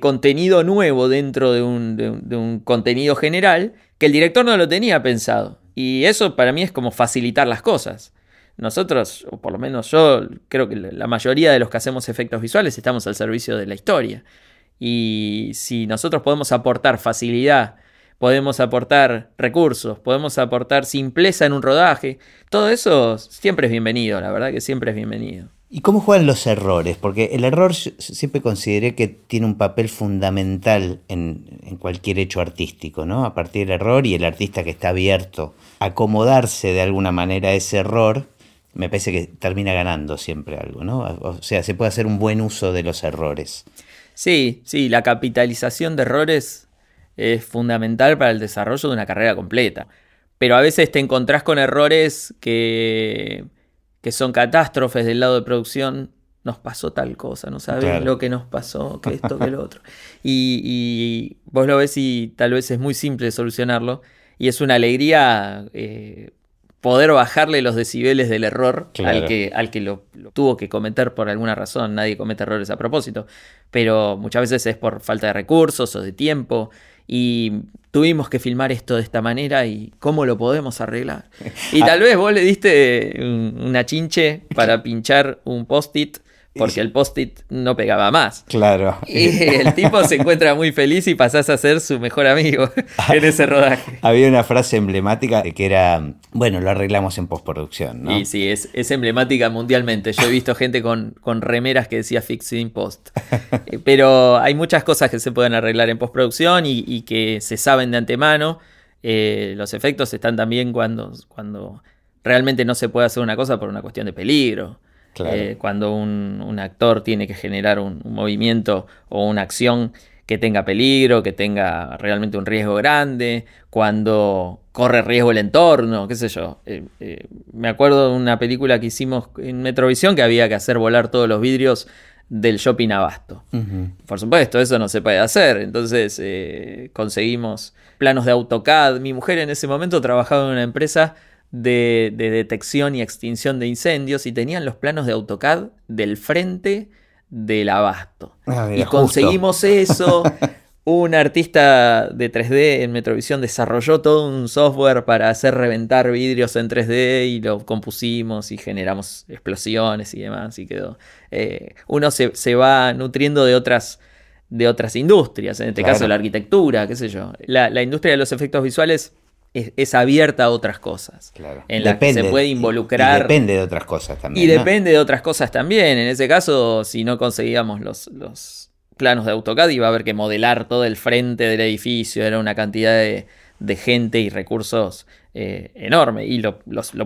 contenido nuevo dentro de un, de un contenido general que el director no lo tenía pensado. Y eso para mí es como facilitar las cosas. Nosotros, o por lo menos yo, creo que la mayoría de los que hacemos efectos visuales estamos al servicio de la historia. Y si nosotros podemos aportar facilidad, podemos aportar recursos, podemos aportar simpleza en un rodaje, todo eso siempre es bienvenido, la verdad que siempre es bienvenido. ¿Y cómo juegan los errores? Porque el error siempre consideré que tiene un papel fundamental en, en, cualquier hecho artístico, ¿no? A partir del error y el artista que está abierto a acomodarse de alguna manera a ese error, me parece que termina ganando siempre algo, ¿no? O sea, se puede hacer un buen uso de los errores. Sí, sí, la capitalización de errores es fundamental para el desarrollo de una carrera completa. Pero a veces te encontrás con errores que, que son catástrofes del lado de producción. Nos pasó tal cosa, no sabes lo que nos pasó, que esto, que lo otro. Y, vos lo ves y tal vez es muy simple solucionarlo. Y es una alegría eh, poder bajarle los decibeles del error al que, al que lo, tuvo que cometer por alguna razón. Nadie comete errores a propósito, pero muchas veces es por falta de recursos o de tiempo. Y tuvimos que filmar esto de esta manera y cómo lo podemos arreglar. Y tal vez vos le diste una chinche para pinchar un post-it porque el post-it no pegaba más. Claro. Y el tipo se encuentra muy feliz y pasás a ser su mejor amigo en ese rodaje. Había una frase emblemática que era, bueno, lo arreglamos en postproducción, ¿no? Y sí, es, emblemática mundialmente. Yo he visto gente con, con remeras que decía fixed in post. Eh, pero hay muchas cosas que se pueden arreglar en postproducción y, y que se saben de antemano. Eh, los efectos están también cuando, cuando realmente no se puede hacer una cosa por una cuestión de peligro. Eh, cuando un, actor tiene que generar un, movimiento o una acción que tenga peligro, que tenga realmente un riesgo grande, cuando corre riesgo el entorno, qué sé yo. Eh, eh, me acuerdo de una película que hicimos en Metrovisión que había que hacer volar todos los vidrios del shopping abasto. Por supuesto, eso no se puede hacer. Entonces conseguimos planos de AutoCAD. Mi mujer en ese momento trabajaba en una empresa de, detección y extinción de incendios y tenían los planos de AutoCAD del frente del abasto. Ah, y conseguimos eso. Un artista de 3D en Metrovisión desarrolló todo un software para hacer reventar vidrios en 3D y lo compusimos y generamos explosiones y demás y quedó. Eh, uno se, va nutriendo de otras, de otras industrias, en este caso la arquitectura, qué sé yo. La, la industria de los efectos visuales es, abierta a otras cosas. En las que se puede involucrar. Y, depende de otras cosas también. Y depende de otras cosas también. En ese caso, si no conseguíamos los, los planos de AutoCAD, iba a haber que modelar todo el frente del edificio. Era una cantidad de, de gente y recursos eh, enorme y lo,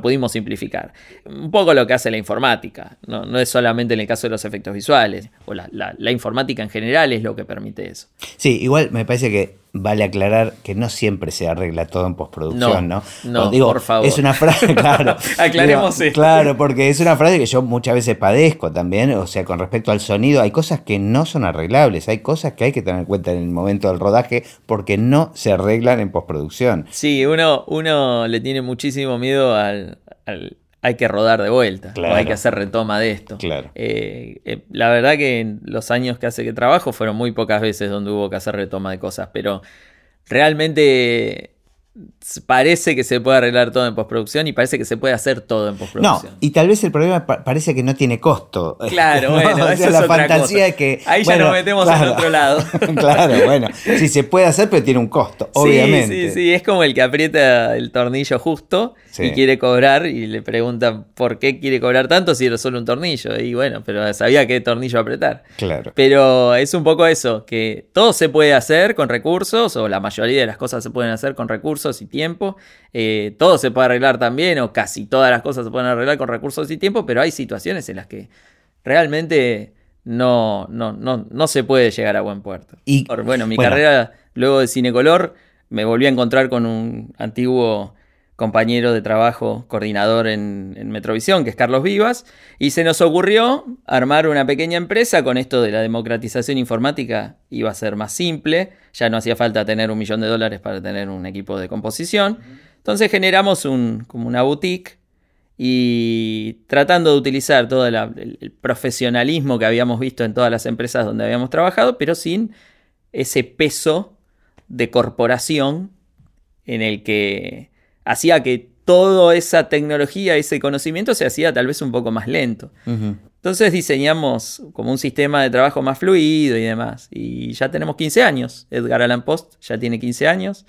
pudimos simplificar. Un poco lo que hace la informática, no, no es solamente en el caso de los efectos visuales, o la, la, informática en general es lo que permite eso. Sí, igual me parece que vale aclarar que no siempre se arregla todo en postproducción, ¿no? No, por favor. Es una frase, claro. Aclaremos esto. Claro, porque es una frase que yo muchas veces padezco también, o sea, con respecto al sonido, hay cosas que no son arreglables, hay cosas que hay que tener en cuenta en el momento del rodaje porque no se arreglan en postproducción. Sí, uno, uno le tiene muchísimo miedo al, hay que rodar de vuelta, o hay que hacer retoma de esto. Claro. Eh, eh, la verdad que en los años que hace que trabajo fueron muy pocas veces donde hubo que hacer retoma de cosas, pero realmente parece que se puede arreglar todo en postproducción y parece que se puede hacer todo en postproducción. No, y tal vez el problema parece que no tiene costo. Claro, bueno, esa es la fantasía que ahí ya nos metemos al otro lado. claro, bueno, sí se puede hacer, pero tiene un costo, obviamente. Sí, sí, es como el que aprieta el tornillo justo y quiere cobrar y le preguntan por qué quiere cobrar tanto si era solo un tornillo. Y bueno, pero sabía qué tornillo apretar. Claro. Pero es un poco eso, que todo se puede hacer con recursos, o la mayoría de las cosas se pueden hacer con recursos y tiempo. Eh, todo se puede arreglar también, o casi todas las cosas se pueden arreglar con recursos y tiempo, pero hay situaciones en las que realmente no, no, no, no se puede llegar a buen puerto. Y, bueno, mi carrera luego de Cinecolor me volví a encontrar con un antiguo compañero de trabajo, coordinador en, Metrovisión, que es Carlos Vivas, y se nos ocurrió armar una pequeña empresa. Con esto de la democratización informática, iba a ser más simple, ya no hacía falta tener un millón de dólares para tener un equipo de composición, entonces generamos un, como una boutique y tratando de utilizar todo el profesionalismo que habíamos visto en todas las empresas donde habíamos trabajado, pero sin ese peso de corporación en el que hacía que toda esa tecnología, ese conocimiento se hacía tal vez un poco más lento. Entonces diseñamos como un sistema de trabajo más fluido y demás. Y ya tenemos 15 años. Edgar Allan Post ya tiene 15 años.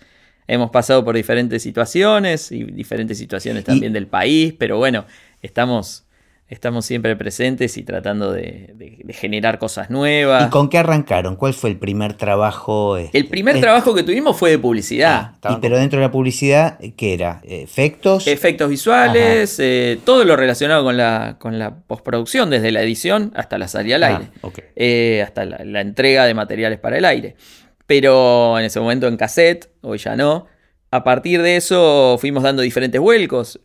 Hemos pasado por diferentes situaciones y diferentes situaciones también del país, pero bueno, estamos estamos siempre presentes y tratando de, generar cosas nuevas. ¿Y con qué arrancaron? ¿Cuál fue el primer trabajo? Este, el primer trabajo que tuvimos fue de publicidad. Ah, pero dentro de la publicidad, ¿qué era? ¿Efectos? Efectos visuales, eh, todo lo relacionado con la, con la postproducción, desde la edición hasta la salida al ah, aire, eh, hasta la entrega de materiales para el aire. Pero en ese momento en cassette, hoy ya no a partir de eso fuimos dando diferentes vuelcos.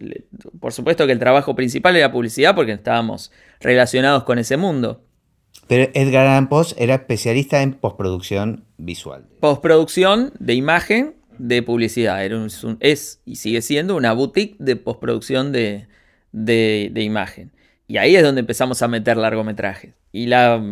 Por supuesto que el trabajo principal era publicidad porque estábamos relacionados con ese mundo. Pero Edgar Allan Poe era especialista en postproducción visual. Postproducción de imagen de publicidad. Era es y sigue siendo una boutique de postproducción de, imagen. Y ahí es donde empezamos a meter largometrajes. Y la,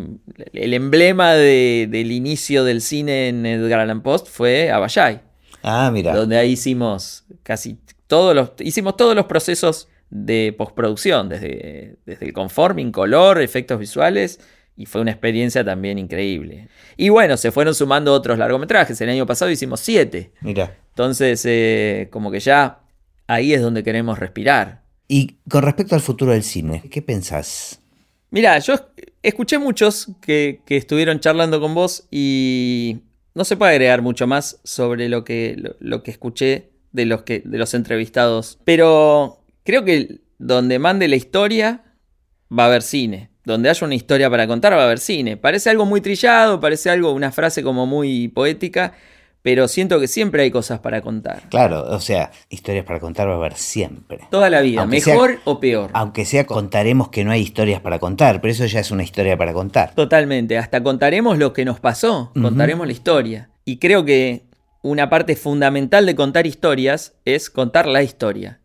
el emblema del inicio del cine en Edgar Allan Poe fue Abayay. Ah, mira. Donde ahí hicimos casi todos los, hicimos todos los procesos de postproducción, desde, desde el conforming, color, efectos visuales, y fue una experiencia también increíble. Y bueno, se fueron sumando otros largometrajes. El año pasado hicimos siete. Mira. Entonces, eh, como que ya ahí es donde queremos respirar. Y con respecto al futuro del cine, ¿qué pensás? Mira, yo escuché muchos que, que estuvieron charlando con vos y no se puede agregar mucho más sobre lo que, lo, que escuché de los, que, de los entrevistados. Pero creo que donde mande la historia va a haber cine. Donde haya una historia para contar va a haber cine. Parece algo muy trillado, parece algo, una frase como muy poética, pero siento que siempre hay cosas para contar. Claro, o sea, historias para contar va a haber siempre. Toda la vida, mejor o peor. Aunque sea contaremos que no hay historias para contar, pero eso ya es una historia para contar. Totalmente, hasta contaremos lo que nos pasó, contaremos la historia. Y creo que una parte fundamental de contar historias es contar la historia.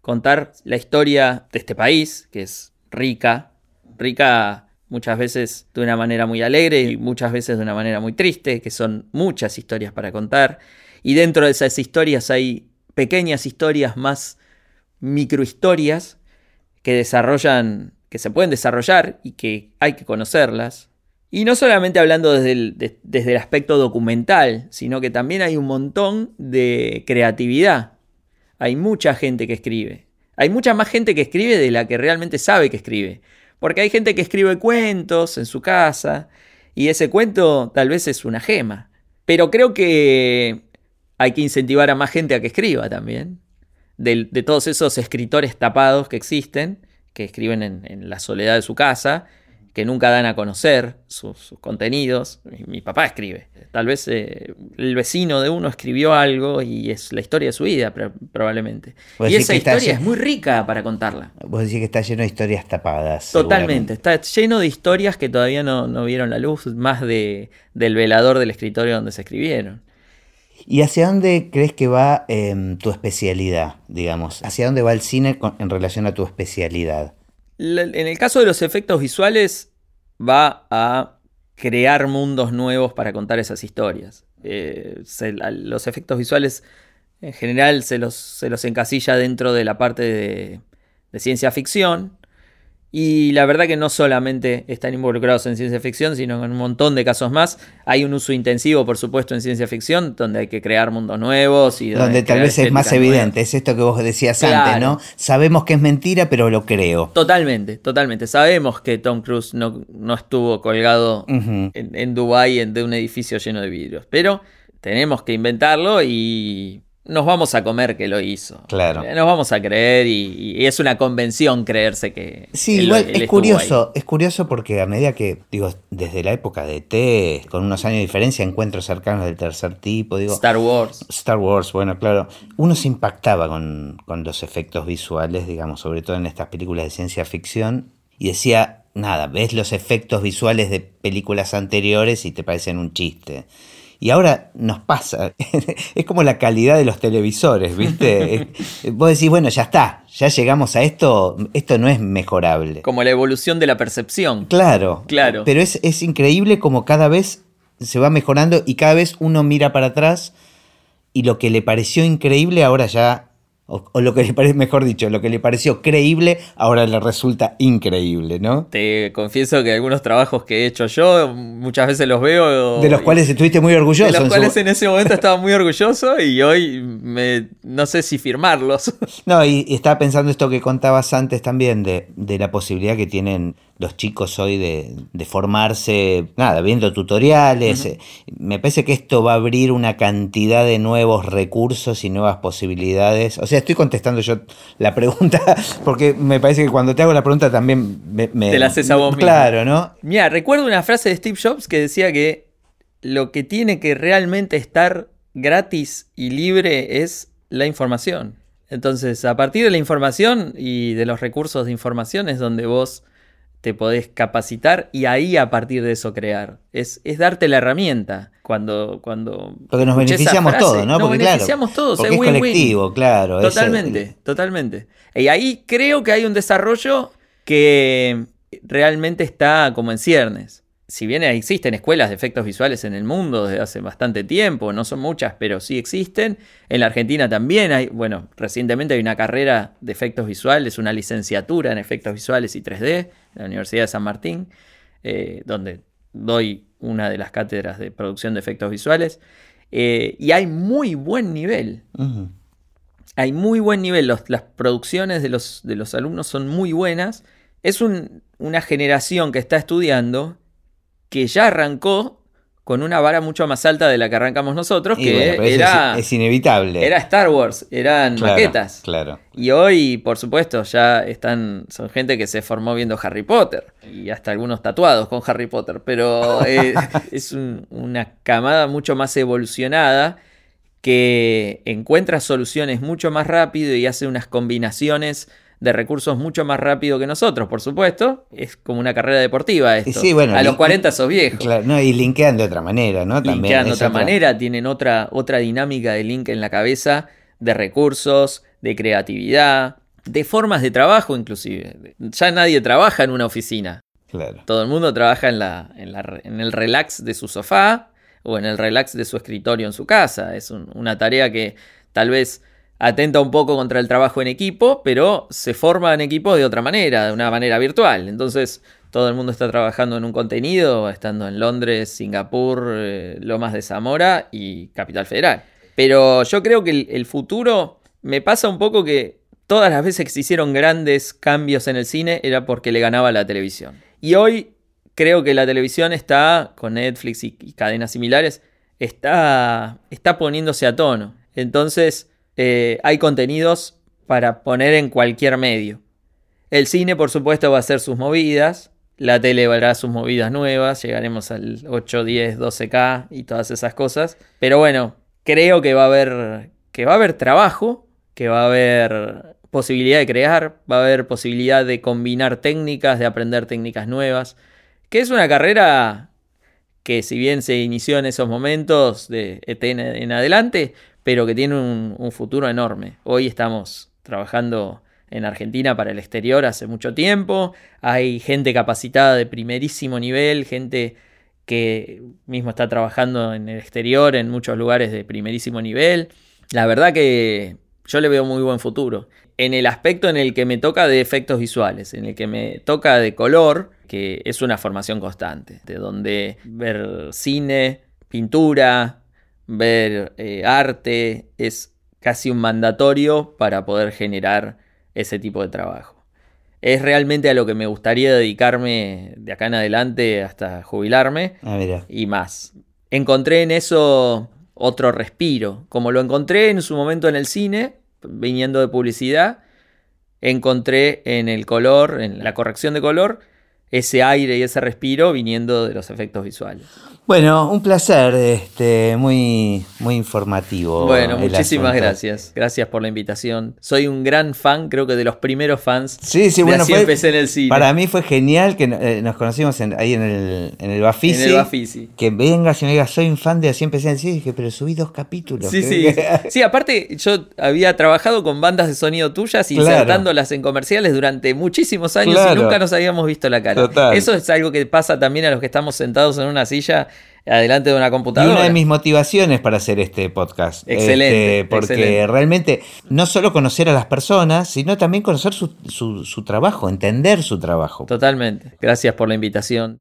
Contar la historia de este país, que es rica, rica muchas veces de una manera muy alegre y muchas veces de una manera muy triste, que son muchas historias para contar. Y dentro de esas historias hay pequeñas historias más microhistorias que desarrollan, que se pueden desarrollar y que hay que conocerlas. Y no solamente hablando desde el, desde el aspecto documental, sino que también hay un montón de creatividad. Hay mucha gente que escribe. Hay mucha más gente que escribe de la que realmente sabe que escribe. Porque hay gente que escribe cuentos en su casa y ese cuento tal vez es una gema. Pero creo que hay que incentivar a más gente a que escriba también. De, todos esos escritores tapados que existen, que escriben en la soledad de su casa que nunca dan a conocer sus, contenidos. Mi, papá escribe. Tal vez eh, el vecino de uno escribió algo y es la historia de su vida, probablemente. Y esa historia es muy rica para contarla. Vos decís que está lleno de historias tapadas. Totalmente, está lleno de historias que todavía no, vieron la luz, más de, del velador del escritorio donde se escribieron. ¿Y hacia dónde crees que va em, tu especialidad, digamos? ¿Hacia dónde va el cine en relación a tu especialidad? En el caso de los efectos visuales, va a crear mundos nuevos para contar esas historias. Eh, los efectos visuales en general se los, se los, encasilla dentro de la parte de ciencia ficción, y la verdad que no solamente están involucrados en ciencia ficción, sino en un montón de casos más. Hay un uso intensivo, por supuesto, en ciencia ficción, donde hay que crear mundos nuevos y donde, tal vez es más evidente. Es esto que vos decías antes, ¿no? Sabemos que es mentira, pero lo creo. Totalmente, totalmente. Sabemos que Tom Cruise no, no estuvo colgado en, en Dubái de un edificio lleno de vidrios, pero tenemos que inventarlo y nos vamos a comer que lo hizo. Claro. Eh, Nos vamos a creer y, y es una convención creerse que. Sí, él- igual él es curioso, es curioso porque a medida que, digo, desde la época de T, con unos años de diferencia, encuentros cercanos del tercer tipo, digo, Star Wars. Star Wars, bueno, claro, uno se impactaba con, con los efectos visuales, digamos, sobre todo en estas películas de ciencia ficción, y decía, nada, ves los efectos visuales de películas anteriores y te parecen un chiste. Y ahora nos pasa, es como la calidad de los televisores, ¿viste? Vos decís, bueno, ya está, ya llegamos a esto, esto no es mejorable. Como la evolución de la percepción. Claro, Claro. Pero es, es increíble como cada vez se va mejorando y cada vez uno mira para atrás y lo que le pareció increíble ahora ya, o, o lo que le parece, mejor dicho, lo que le pareció creíble ahora le resulta increíble, ¿no? Te confieso que algunos trabajos que he hecho yo muchas veces los veo. De los y- cuales estuviste muy orgulloso. de los su- cuales en ese momento estaba muy orgulloso y hoy me, no sé si firmarlos. No, y, y estaba pensando esto que contabas antes también, de, de la posibilidad que tienen los chicos hoy de, de formarse, nada, viendo tutoriales. eh, Me parece que esto va a abrir una cantidad de nuevos recursos y nuevas posibilidades. O sea, estoy contestando yo la pregunta, porque me parece que cuando te hago la pregunta también me... me- Te la haces a vos mismo. Claro, ¿no? Mira, recuerdo una frase de Steve Jobs que decía que lo que tiene que realmente estar gratis y libre es la información. Entonces, a partir de la información y de los recursos de información es donde vos te podés capacitar y ahí a partir de eso crear. Es, es darte la herramienta. Cuando, cuando Porque nos beneficiamos todos, ¿no? Nos Porque claro, beneficiamos todos, porque es win-win. colectivo, claro. es- Totalmente, totalmente. Y ahí creo que hay un desarrollo que realmente está como en ciernes. Si bien existen escuelas de efectos visuales en el mundo desde hace bastante tiempo, no son muchas, pero sí existen. En la Argentina también hay, bueno, recientemente hay una carrera de efectos visuales, una licenciatura en efectos visuales y 3D en la Universidad de San Martín, eh, donde doy una de las cátedras de producción de efectos visuales. Eh, y hay muy buen nivel hay muy buen nivel, los- las producciones de los, de los alumnos son muy buenas. Es un- una generación que está estudiando que ya arrancó con una vara mucho más alta de la que arrancamos nosotros, Y que bueno, era, es, es inevitable. era Star Wars, eran Claro, maquetas. Claro. Y hoy, por supuesto, ya están, son gente que se formó viendo Harry Potter y hasta algunos tatuados con Harry Potter, pero eh, es un- una camada mucho más evolucionada que encuentra soluciones mucho más rápido y hace unas combinaciones de recursos mucho más rápido que nosotros, por supuesto. Es como una carrera deportiva esto. sí, bueno, a los y- 40 sos viejo. Claro, no, y linkean de otra manera, ¿no? También Linkean de otra manera, tienen otra, otra dinámica de link en la cabeza, de recursos, de creatividad, de formas de trabajo inclusive. Ya nadie trabaja en una oficina. Claro. Todo el mundo trabaja en, la, en, la- en el relax de su sofá o en el relax de su escritorio en su casa. Es un- una tarea que tal vez atenta un poco contra el trabajo en equipo, pero se forma en equipo de otra manera, de una manera virtual. Entonces, todo el mundo está trabajando en un contenido, estando en Londres, Singapur, eh, Lomas de Zamora y Capital Federal. Pero yo creo que el, futuro me pasa un poco que todas las veces que se hicieron grandes cambios en el cine era porque le ganaba la televisión. Y hoy creo que la televisión está, con Netflix y, y cadenas similares, está, está poniéndose a tono. Entonces, eh, hay contenidos para poner en cualquier medio. El cine, por supuesto, va a hacer sus movidas. La tele hará sus movidas nuevas. Llegaremos al 8, 10, 12K y todas esas cosas. Pero bueno, creo que va a haber, que va a haber trabajo, que va a haber posibilidad de crear, va a haber posibilidad de combinar técnicas, de aprender técnicas nuevas. Que es una carrera que si bien se inició en esos momentos de ET en, en adelante, pero que tiene un, futuro enorme. Hoy estamos trabajando en Argentina para el exterior hace mucho tiempo. Hay gente capacitada de primerísimo nivel, gente que mismo está trabajando en el exterior en muchos lugares de primerísimo nivel. La verdad que yo le veo muy buen futuro. En el aspecto en el que me toca de efectos visuales, en el que me toca de color, que es una formación constante, de donde ver cine, pintura, ver eh, arte, es casi un mandatorio para poder generar ese tipo de trabajo. Es realmente a lo que me gustaría dedicarme de acá en adelante hasta jubilarme Ah, y más. Encontré en eso otro respiro. Como lo encontré en su momento en el cine, viniendo de publicidad, encontré en el color, en la corrección de color, ese aire y ese respiro viniendo de los efectos visuales. Bueno, un placer, este, muy, muy informativo. Bueno, muchísimas gracias. Gracias por la invitación. Soy un gran fan, creo que de los primeros fans. Sí, sí, bueno, así empecé en el cine. Para mí fue genial que eh, nos conocimos ahí en el, en el Bafisi. En el Bafisi. Que vengas y me digas, soy un fan de Así empecé en el cine. dije, pero subí dos capítulos. Sí, sí. sí, aparte, yo había trabajado con bandas de sonido tuyas, insertándolas en comerciales durante muchísimos años y nunca nos habíamos visto la cara. Eso es algo que pasa también a los que estamos sentados en una silla adelante de una computadora. Y una de mis motivaciones para hacer este podcast. Excelente. Este, porque realmente no solo conocer a las personas, sino también conocer su, su trabajo, entender su trabajo. Totalmente. Gracias por la invitación.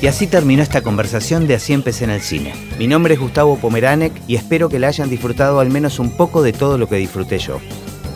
Y así terminó esta conversación de Así empecé en el cine. Mi nombre es Gustavo Pomeranek y espero que la hayan disfrutado al menos un poco de todo lo que disfruté yo.